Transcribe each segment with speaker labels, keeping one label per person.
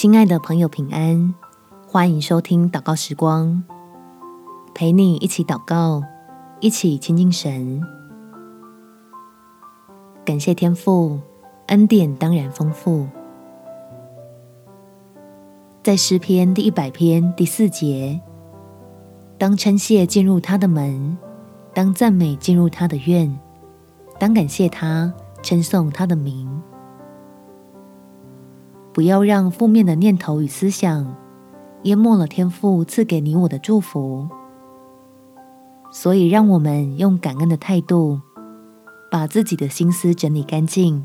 Speaker 1: 亲爱的朋友，平安！欢迎收听祷告时光，陪你一起祷告，一起亲近神。感谢天父，恩典当然丰富。在诗篇第一百篇第四节，当称谢进入他的门，当赞美进入他的院，当感谢他，称颂他的名。不要让负面的念头与思想淹没了天父赐给你我的祝福。所以，让我们用感恩的态度，把自己的心思整理干净，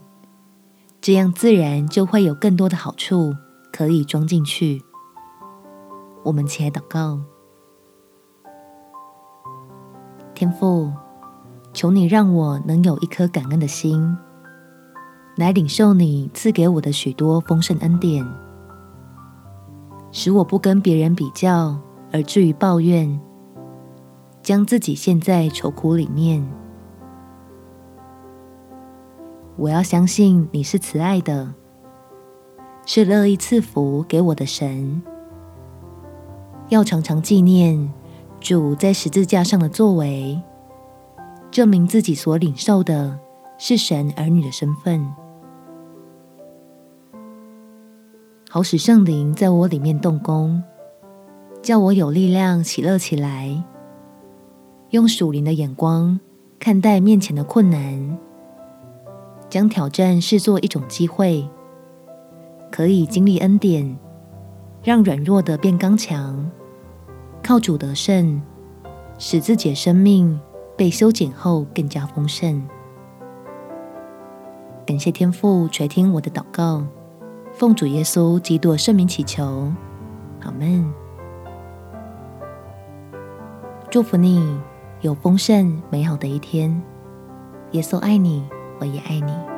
Speaker 1: 这样自然就会有更多的好处可以装进去。我们起来祷告，天父，求你让我能有一颗感恩的心。来领受你赐给我的许多丰盛恩典，使我不跟别人比较而至于抱怨，将自己陷在愁苦里面。我要相信你是慈爱的，是乐意赐福给我的神。要常常纪念主在十字架上的作为，证明自己所领受的是神儿女的身份。好使圣灵在我里面动工，叫我有力量喜乐起来，用属灵的眼光看待面前的困难，将挑战视作一种机会，可以经历恩典，让软弱的变刚强，靠主得胜，使自己的生命被修剪后更加丰盛。感谢天父垂听我的祷告。奉主耶稣基督圣名祈求，阿门。祝福你有丰盛美好的一天。耶稣爱你，我也爱你。